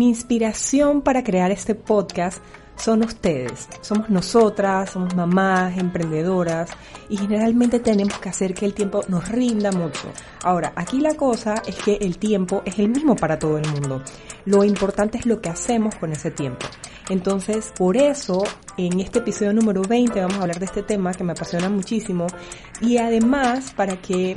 Mi inspiración para crear este podcast son ustedes. Somos nosotras, somos mamás, emprendedoras y generalmente tenemos que hacer que el tiempo nos rinda mucho. Ahora, aquí la cosa es que el tiempo es el mismo para todo el mundo. Lo importante es lo que hacemos con ese tiempo. Entonces, por eso, en este episodio número 20 vamos a hablar de este tema que me apasiona muchísimo y además para que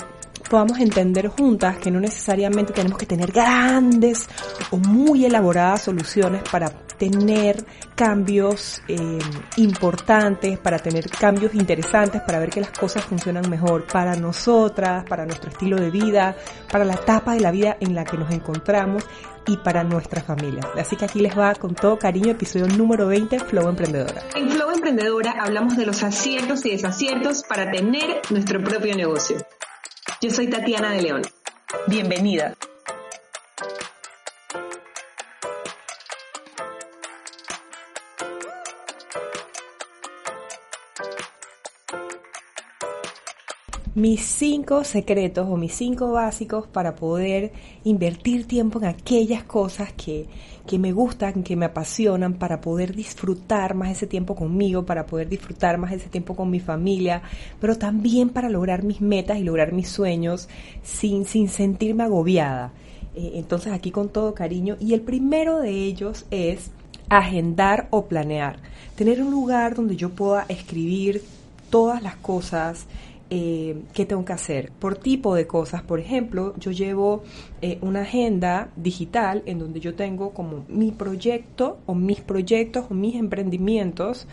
podamos entender juntas que no necesariamente tenemos que tener grandes o muy elaboradas soluciones para tener cambios eh, importantes, para tener cambios interesantes, para ver que las cosas funcionan mejor para nosotras, para nuestro estilo de vida, para la etapa de la vida en la que nos encontramos y para nuestra familia. Así que aquí les va con todo cariño episodio número 20 Flow Emprendedora. En Flow Emprendedora hablamos de los aciertos y desaciertos para tener nuestro propio negocio. Yo soy Tatiana de León. Bienvenida. Mis cinco secretos o mis cinco básicos para poder invertir tiempo en aquellas cosas que, que, me gustan, que me apasionan, para poder disfrutar más ese tiempo conmigo, para poder disfrutar más ese tiempo con mi familia, pero también para lograr mis metas y lograr mis sueños sin, sin sentirme agobiada. Eh, entonces aquí con todo cariño. Y el primero de ellos es agendar o planear. Tener un lugar donde yo pueda escribir todas las cosas, eh, qué tengo que hacer por tipo de cosas. Por ejemplo, yo llevo eh, una agenda digital en donde yo tengo como mi proyecto o mis proyectos o mis emprendimientos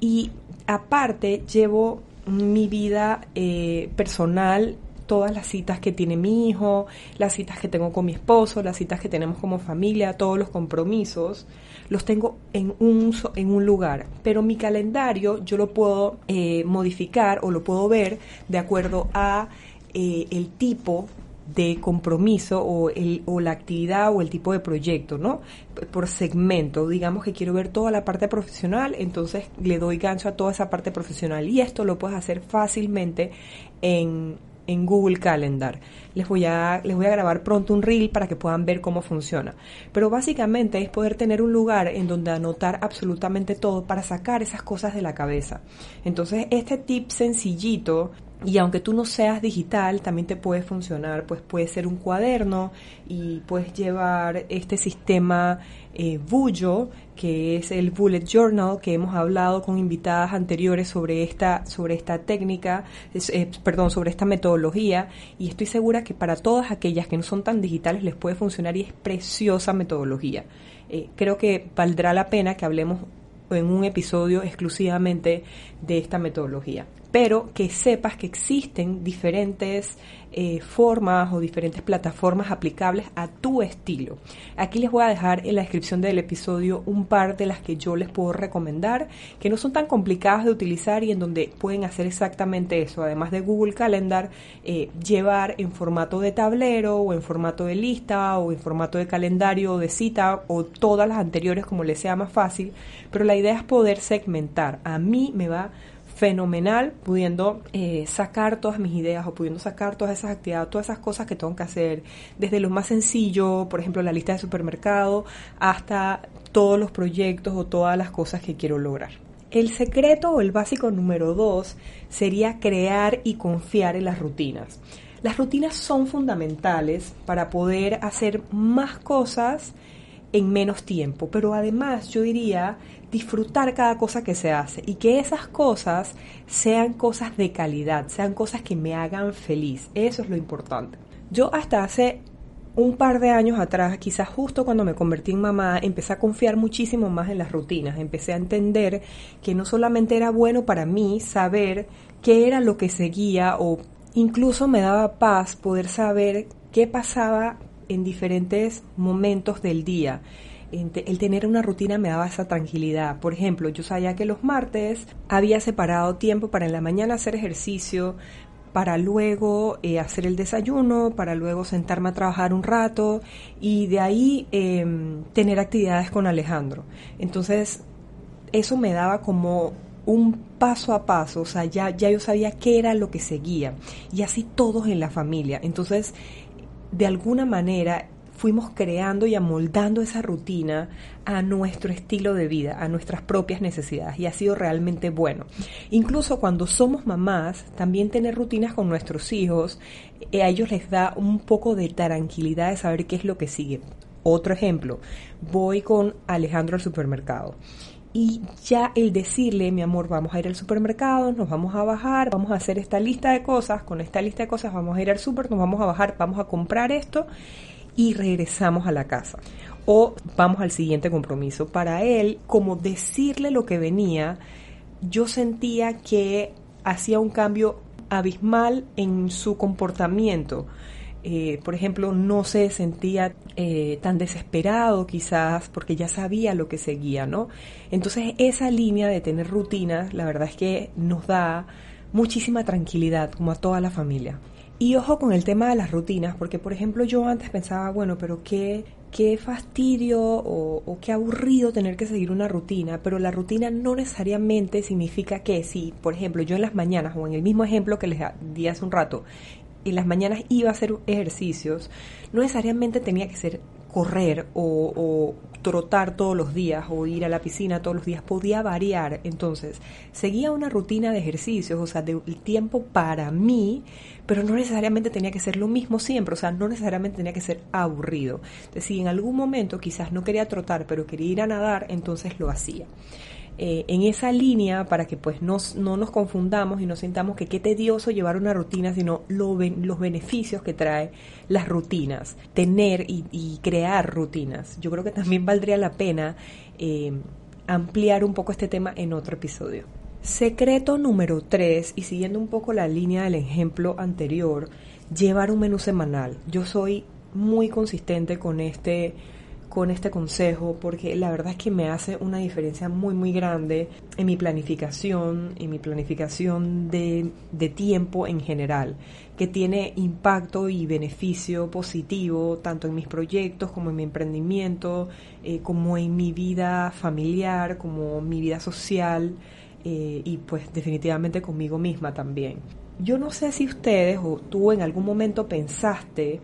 y aparte llevo mi vida eh, personal todas las citas que tiene mi hijo, las citas que tengo con mi esposo, las citas que tenemos como familia, todos los compromisos los tengo en un, en un lugar, pero mi calendario yo lo puedo eh, modificar o lo puedo ver de acuerdo a eh, el tipo de compromiso o, el, o la actividad o el tipo de proyecto, ¿no? Por segmento, digamos que quiero ver toda la parte profesional, entonces le doy gancho a toda esa parte profesional y esto lo puedes hacer fácilmente en, en Google Calendar. Les voy, a, les voy a grabar pronto un reel para que puedan ver cómo funciona. Pero básicamente es poder tener un lugar en donde anotar absolutamente todo para sacar esas cosas de la cabeza. Entonces este tip sencillito y aunque tú no seas digital, también te puede funcionar, pues puede ser un cuaderno y puedes llevar este sistema eh, Bullo, que es el Bullet Journal, que hemos hablado con invitadas anteriores sobre esta, sobre esta técnica, eh, perdón, sobre esta metodología, y estoy segura que para todas aquellas que no son tan digitales les puede funcionar y es preciosa metodología. Eh, creo que valdrá la pena que hablemos en un episodio exclusivamente de esta metodología pero que sepas que existen diferentes eh, formas o diferentes plataformas aplicables a tu estilo. Aquí les voy a dejar en la descripción del episodio un par de las que yo les puedo recomendar, que no son tan complicadas de utilizar y en donde pueden hacer exactamente eso, además de Google Calendar, eh, llevar en formato de tablero o en formato de lista o en formato de calendario o de cita o todas las anteriores como les sea más fácil, pero la idea es poder segmentar. A mí me va fenomenal pudiendo eh, sacar todas mis ideas o pudiendo sacar todas esas actividades, todas esas cosas que tengo que hacer, desde lo más sencillo, por ejemplo, la lista de supermercado, hasta todos los proyectos o todas las cosas que quiero lograr. El secreto o el básico número dos sería crear y confiar en las rutinas. Las rutinas son fundamentales para poder hacer más cosas en menos tiempo, pero además yo diría disfrutar cada cosa que se hace y que esas cosas sean cosas de calidad, sean cosas que me hagan feliz. Eso es lo importante. Yo hasta hace un par de años atrás, quizás justo cuando me convertí en mamá, empecé a confiar muchísimo más en las rutinas, empecé a entender que no solamente era bueno para mí saber qué era lo que seguía o incluso me daba paz poder saber qué pasaba en diferentes momentos del día. El tener una rutina me daba esa tranquilidad. Por ejemplo, yo sabía que los martes había separado tiempo para en la mañana hacer ejercicio, para luego eh, hacer el desayuno, para luego sentarme a trabajar un rato y de ahí em, tener actividades con Alejandro. Entonces, eso me daba como un paso a paso, o sea, ya, ya yo sabía qué era lo que seguía y así todos en la familia. Entonces, de alguna manera fuimos creando y amoldando esa rutina a nuestro estilo de vida, a nuestras propias necesidades y ha sido realmente bueno. Incluso cuando somos mamás, también tener rutinas con nuestros hijos, eh, a ellos les da un poco de tranquilidad de saber qué es lo que sigue. Otro ejemplo, voy con Alejandro al supermercado y ya el decirle, mi amor, vamos a ir al supermercado, nos vamos a bajar, vamos a hacer esta lista de cosas, con esta lista de cosas vamos a ir al super, nos vamos a bajar, vamos a comprar esto y regresamos a la casa. O vamos al siguiente compromiso. Para él, como decirle lo que venía, yo sentía que hacía un cambio abismal en su comportamiento eh, por ejemplo, no se sentía eh, tan desesperado quizás porque ya sabía lo que seguía, ¿no? Entonces esa línea de tener rutinas, la verdad es que nos da muchísima tranquilidad como a toda la familia. Y ojo con el tema de las rutinas, porque por ejemplo yo antes pensaba, bueno, pero qué, qué fastidio o, o, qué aburrido tener que seguir una rutina, pero la rutina no necesariamente significa que si, por ejemplo, yo en las mañanas o en el mismo ejemplo que les di hace un rato, en las mañanas iba a hacer ejercicios, no necesariamente tenía que ser correr o, trotar todos los días o ir a la piscina todos los días, podía variar. Entonces, seguía una rutina de ejercicios, o sea, del tiempo para mí, pero no necesariamente tenía que ser lo mismo siempre, o sea, no necesariamente tenía que ser aburrido. Entonces, si en algún momento quizás no quería trotar, pero quería ir a nadar, entonces lo hacía. Eh, en esa línea para que pues no nos confundamos y no sintamos que qué tedioso llevar una rutina, sino lo, los beneficios que trae las rutinas, tener y, crear rutinas. Yo creo que también valdría la pena eh, ampliar un poco este tema en otro episodio. Secreto número 3, y siguiendo un poco la línea del ejemplo anterior, llevar un menú semanal. Yo soy muy consistente con este con este consejo porque la verdad es que me hace una diferencia muy muy grande en mi planificación, en mi planificación de, tiempo en general, que tiene impacto y beneficio positivo tanto en mis proyectos como en mi emprendimiento, eh, como en mi vida familiar, como mi vida social eh, y pues definitivamente conmigo misma también. Yo no sé si ustedes o tú en algún momento pensaste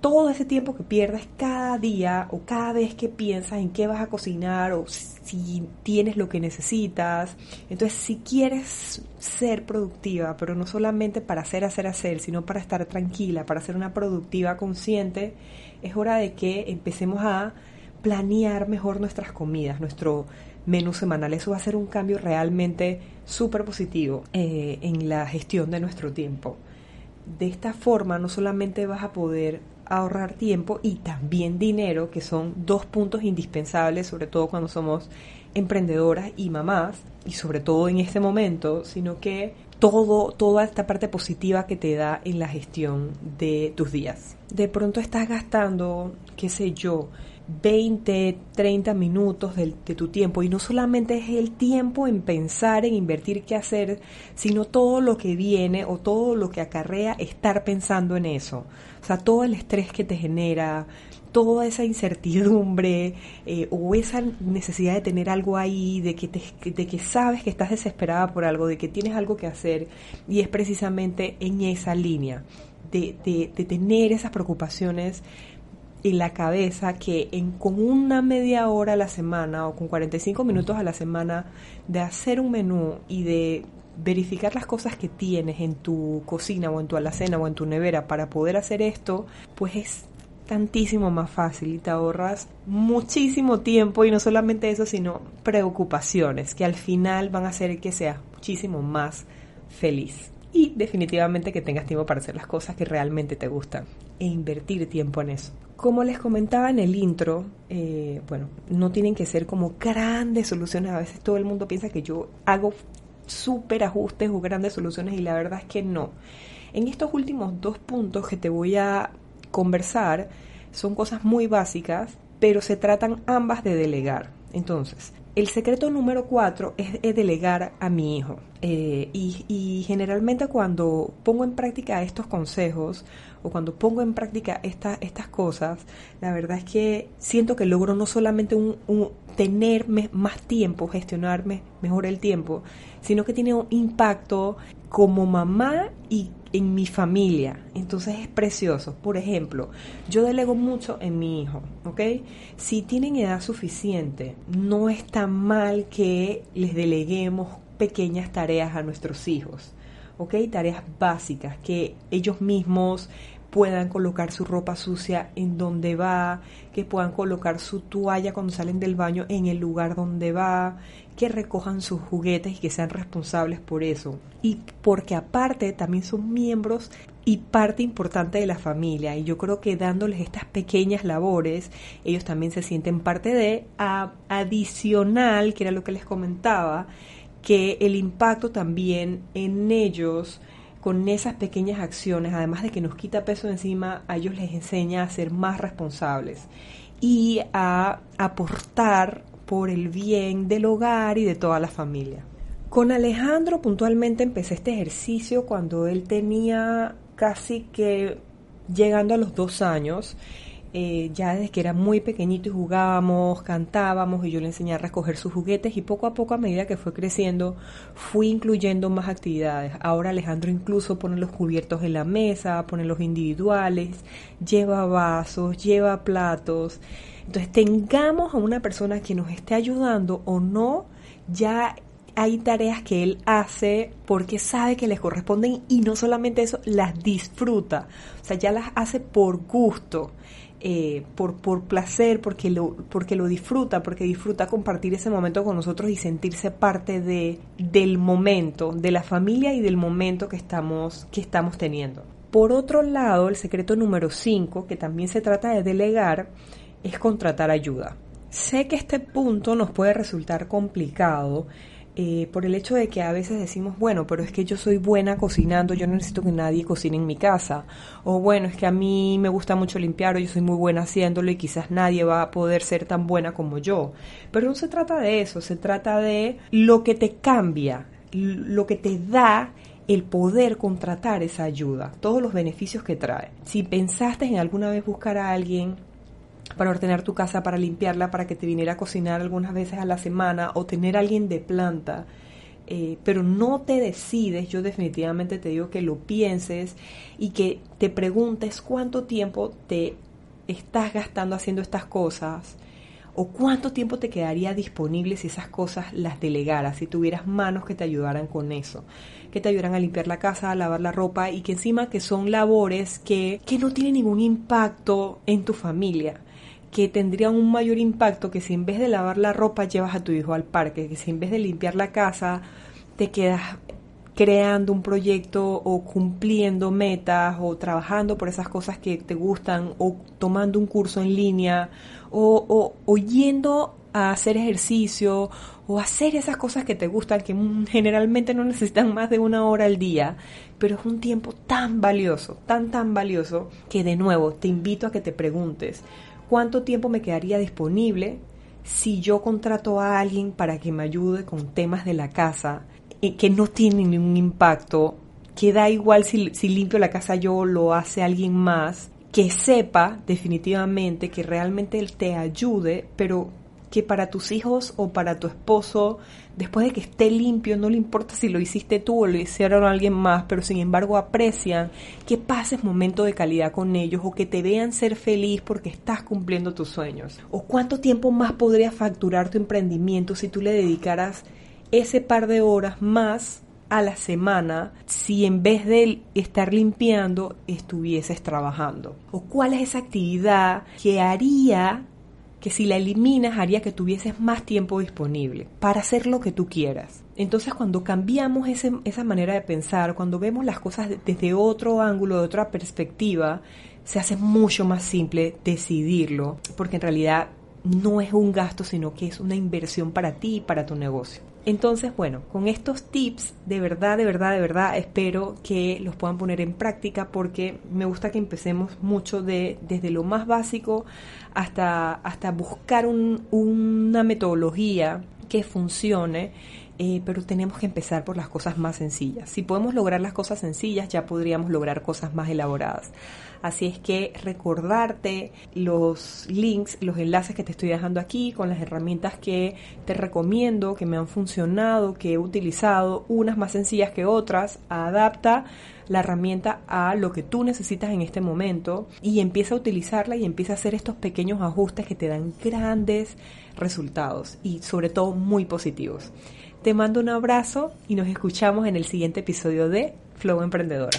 todo ese tiempo que pierdes cada día o cada vez que piensas en qué vas a cocinar o si tienes lo que necesitas. Entonces, si quieres ser productiva, pero no solamente para hacer, hacer, hacer, sino para estar tranquila, para ser una productiva consciente, es hora de que empecemos a planear mejor nuestras comidas, nuestro menú semanal. Eso va a ser un cambio realmente súper positivo eh, en la gestión de nuestro tiempo. De esta forma no solamente vas a poder ahorrar tiempo y también dinero, que son dos puntos indispensables, sobre todo cuando somos emprendedoras y mamás, y sobre todo en este momento, sino que todo, toda esta parte positiva que te da en la gestión de tus días. De pronto estás gastando, qué sé yo, 20, 30 minutos de, de, tu tiempo y no solamente es el tiempo en pensar, en invertir qué hacer, sino todo lo que viene o todo lo que acarrea estar pensando en eso. O sea, todo el estrés que te genera, toda esa incertidumbre eh, o esa necesidad de tener algo ahí, de que, te, de que sabes que estás desesperada por algo, de que tienes algo que hacer y es precisamente en esa línea de, de, de tener esas preocupaciones en la cabeza que en, con una media hora a la semana o con 45 minutos a la semana de hacer un menú y de verificar las cosas que tienes en tu cocina o en tu alacena o en tu nevera para poder hacer esto, pues es tantísimo más fácil y te ahorras muchísimo tiempo y no solamente eso, sino preocupaciones que al final van a hacer que seas muchísimo más feliz. Y definitivamente que tengas tiempo para hacer las cosas que realmente te gustan e invertir tiempo en eso. Como les comentaba en el intro, eh, bueno, no tienen que ser como grandes soluciones. A veces todo el mundo piensa que yo hago súper ajustes o grandes soluciones y la verdad es que no. En estos últimos dos puntos que te voy a conversar son cosas muy básicas, pero se tratan ambas de delegar. Entonces, el secreto número cuatro es, delegar a mi hijo. Eh, y, generalmente cuando pongo en práctica estos consejos o cuando pongo en práctica estas cosas, la verdad es que siento que logro no solamente un, tener más tiempo, gestionarme mejor el tiempo, sino que tiene un impacto como mamá y en mi familia. Entonces es precioso. Por ejemplo, yo delego mucho en mi hijo, ¿ok? Si tienen edad suficiente, no está mal que les deleguemos pequeñas tareas a nuestros hijos, ¿ok? Tareas básicas que ellos mismos puedan colocar su ropa sucia en donde va, que puedan colocar su toalla cuando salen del baño en el lugar donde va, que recojan sus juguetes y que sean responsables por eso. Y porque aparte también son miembros y parte importante de la familia. Y yo creo que dándoles estas pequeñas labores, ellos también se sienten parte de, adicional, que era lo que les comentaba, que el impacto también en ellos con esas pequeñas acciones, además de que nos quita peso encima, a ellos les enseña a ser más responsables y a aportar por el bien del hogar y de toda la familia. Con Alejandro puntualmente empecé este ejercicio cuando él tenía casi que llegando a los dos años eh, ya desde que era muy pequeñito y jugábamos, cantábamos y yo le enseñé a recoger sus juguetes y poco a poco a medida que fue creciendo fui incluyendo más actividades. Ahora Alejandro incluso pone los cubiertos en la mesa, pone los individuales, lleva vasos, lleva platos. Entonces tengamos a una persona que nos esté ayudando o no, ya hay tareas que él hace porque sabe que les corresponden y no solamente eso, las disfruta. O sea, ya las hace por gusto. Eh, por, por placer, porque lo, porque lo disfruta, porque disfruta compartir ese momento con nosotros y sentirse parte de, del momento, de la familia y del momento que estamos, que estamos teniendo. Por otro lado, el secreto número 5, que también se trata de delegar, es contratar ayuda. Sé que este punto nos puede resultar complicado, eh, por el hecho de que a veces decimos, bueno, pero es que yo soy buena cocinando, yo no necesito que nadie cocine en mi casa. O bueno, es que a mí me gusta mucho limpiar o yo soy muy buena haciéndolo y quizás nadie va a poder ser tan buena como yo. Pero no se trata de eso, se trata de lo que te cambia, lo que te da el poder contratar esa ayuda, todos los beneficios que trae. Si pensaste en alguna vez buscar a alguien para ordenar tu casa, para limpiarla, para que te viniera a cocinar algunas veces a la semana o tener alguien de planta. Eh, pero no te decides, yo definitivamente te digo que lo pienses y que te preguntes cuánto tiempo te estás gastando haciendo estas cosas o cuánto tiempo te quedaría disponible si esas cosas las delegaras, si tuvieras manos que te ayudaran con eso, que te ayudaran a limpiar la casa, a lavar la ropa y que encima que son labores que, que no tienen ningún impacto en tu familia que tendría un mayor impacto que si en vez de lavar la ropa llevas a tu hijo al parque, que si en vez de limpiar la casa te quedas creando un proyecto o cumpliendo metas o trabajando por esas cosas que te gustan o tomando un curso en línea o, o, yendo a hacer ejercicio o hacer esas cosas que te gustan que generalmente no necesitan más de una hora al día, pero es un tiempo tan valioso, tan tan valioso que de nuevo te invito a que te preguntes, cuánto tiempo me quedaría disponible si yo contrato a alguien para que me ayude con temas de la casa eh, que no tienen ningún impacto, que da igual si, si limpio la casa yo o lo hace alguien más, que sepa definitivamente que realmente él te ayude, pero que para tus hijos o para tu esposo, después de que esté limpio, no le importa si lo hiciste tú o lo hicieron alguien más, pero sin embargo aprecian que pases momento de calidad con ellos o que te vean ser feliz porque estás cumpliendo tus sueños. O cuánto tiempo más podría facturar tu emprendimiento si tú le dedicaras ese par de horas más a la semana si en vez de estar limpiando estuvieses trabajando? ¿O cuál es esa actividad que haría que si la eliminas haría que tuvieses más tiempo disponible para hacer lo que tú quieras. Entonces cuando cambiamos esa manera de pensar, cuando vemos las cosas desde otro ángulo, de otra perspectiva, se hace mucho más simple decidirlo, porque en realidad no es un gasto, sino que es una inversión para ti y para tu negocio. Entonces, bueno, con estos tips, de verdad, de verdad, de verdad, espero que los puedan poner en práctica porque me gusta que empecemos mucho de, desde lo más básico hasta, hasta buscar una metodología que funcione eh, pero tenemos que empezar por las cosas más sencillas. Si podemos lograr las cosas sencillas, ya podríamos lograr cosas más elaboradas. Así es que recordarte los links, los enlaces que te estoy dejando aquí con las herramientas que te recomiendo, que me han funcionado, que he utilizado, unas más sencillas que otras, adapta la herramienta a lo que tú necesitas en este momento y empieza a utilizarla y empieza a hacer estos pequeños ajustes que te dan grandes resultados y sobre todo muy positivos. Te mando un abrazo y nos escuchamos en el siguiente episodio de Flow Emprendedora.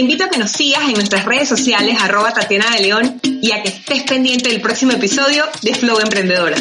invito a que nos sigas en nuestras redes sociales arroba Tatiana de León y a que estés pendiente del próximo episodio de Flow Emprendedora.